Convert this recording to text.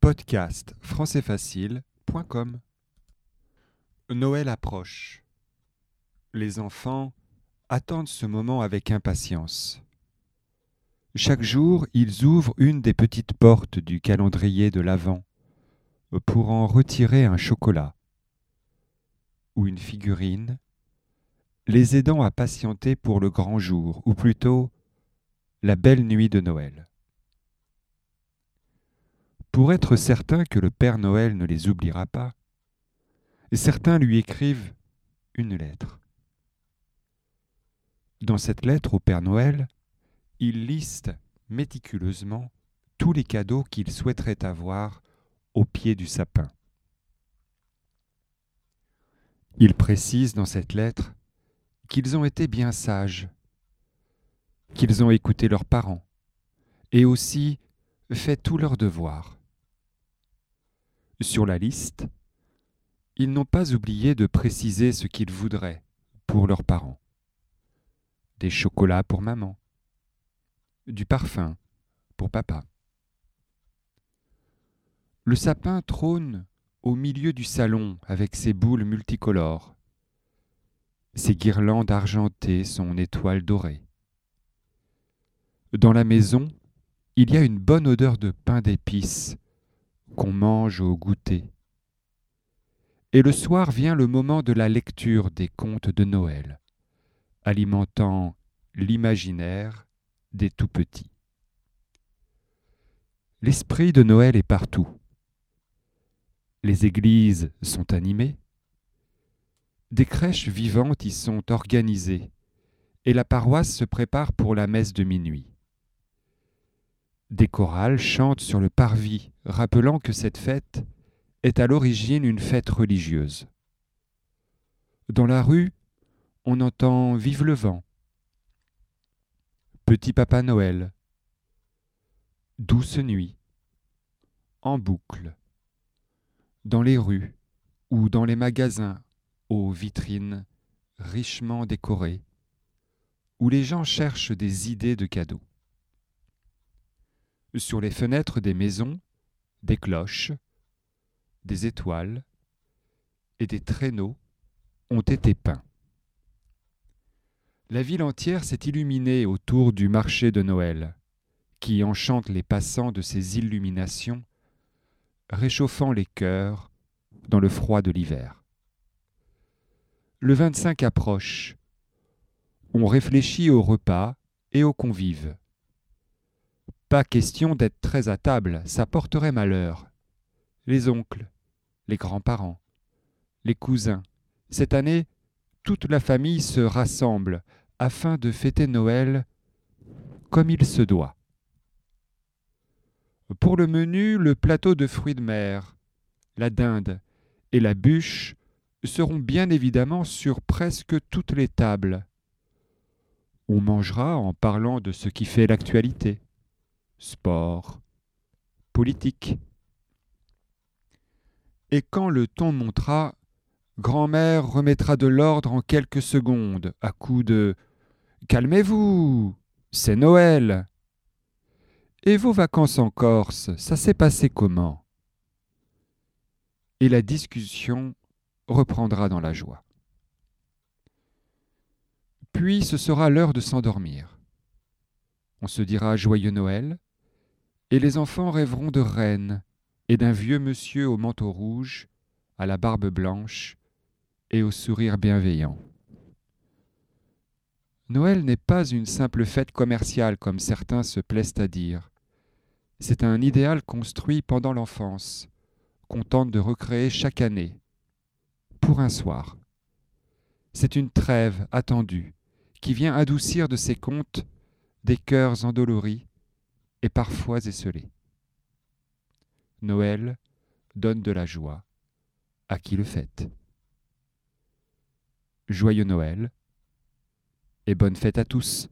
Podcast françaisfacile.com Noël approche. Les enfants attendent ce moment avec impatience. Chaque jour, ils ouvrent une des petites portes du calendrier de l'Avent pour en retirer un chocolat ou une figurine, les aidant à patienter pour le grand jour, ou plutôt la belle nuit de Noël. Pour être certain que le Père Noël ne les oubliera pas, certains lui écrivent une lettre. Dans cette lettre au Père Noël, il liste méticuleusement tous les cadeaux qu'il souhaiterait avoir au pied du sapin. Il précise dans cette lettre qu'ils ont été bien sages, qu'ils ont écouté leurs parents, et aussi fait tous leurs devoirs. Sur la liste, ils n'ont pas oublié de préciser ce qu'ils voudraient pour leurs parents. Des chocolats pour maman, du parfum pour papa. Le sapin trône au milieu du salon avec ses boules multicolores, ses guirlandes argentées, son étoile dorée. Dans la maison, il y a une bonne odeur de pain d'épices qu'on mange au goûter. Et le soir vient le moment de la lecture des contes de Noël, alimentant l'imaginaire des tout petits. L'esprit de Noël est partout. Les églises sont animées, des crèches vivantes y sont organisées, et la paroisse se prépare pour la messe de minuit. Des chorales chantent sur le parvis, rappelant que cette fête est à l'origine une fête religieuse. Dans la rue, on entend Vive le vent, Petit Papa Noël, Douce nuit, en boucle, dans les rues ou dans les magasins aux vitrines richement décorées, où les gens cherchent des idées de cadeaux. Sur les fenêtres des maisons, des cloches, des étoiles et des traîneaux ont été peints. La ville entière s'est illuminée autour du marché de Noël, qui enchante les passants de ses illuminations, réchauffant les cœurs dans le froid de l'hiver. Le 25 approche. On réfléchit au repas et aux convives. Pas question d'être très à table, ça porterait malheur. Les oncles, les grands-parents, les cousins. Cette année, toute la famille se rassemble afin de fêter Noël comme il se doit. Pour le menu, le plateau de fruits de mer, la dinde et la bûche seront bien évidemment sur presque toutes les tables. On mangera en parlant de ce qui fait l'actualité sport, politique. Et quand le ton montera, grand-mère remettra de l'ordre en quelques secondes, à coups de Calmez-vous, c'est Noël. Et vos vacances en Corse, ça s'est passé comment? Et la discussion reprendra dans la joie. Puis ce sera l'heure de s'endormir. On se dira joyeux Noël, et les enfants rêveront de reines et d'un vieux monsieur au manteau rouge, à la barbe blanche et au sourire bienveillant. Noël n'est pas une simple fête commerciale comme certains se plaisent à dire. C'est un idéal construit pendant l'enfance, qu'on tente de recréer chaque année, pour un soir. C'est une trêve attendue, qui vient adoucir de ses contes des cœurs endoloris et parfois esselé. Noël donne de la joie à qui le fête. Joyeux Noël et bonne fête à tous.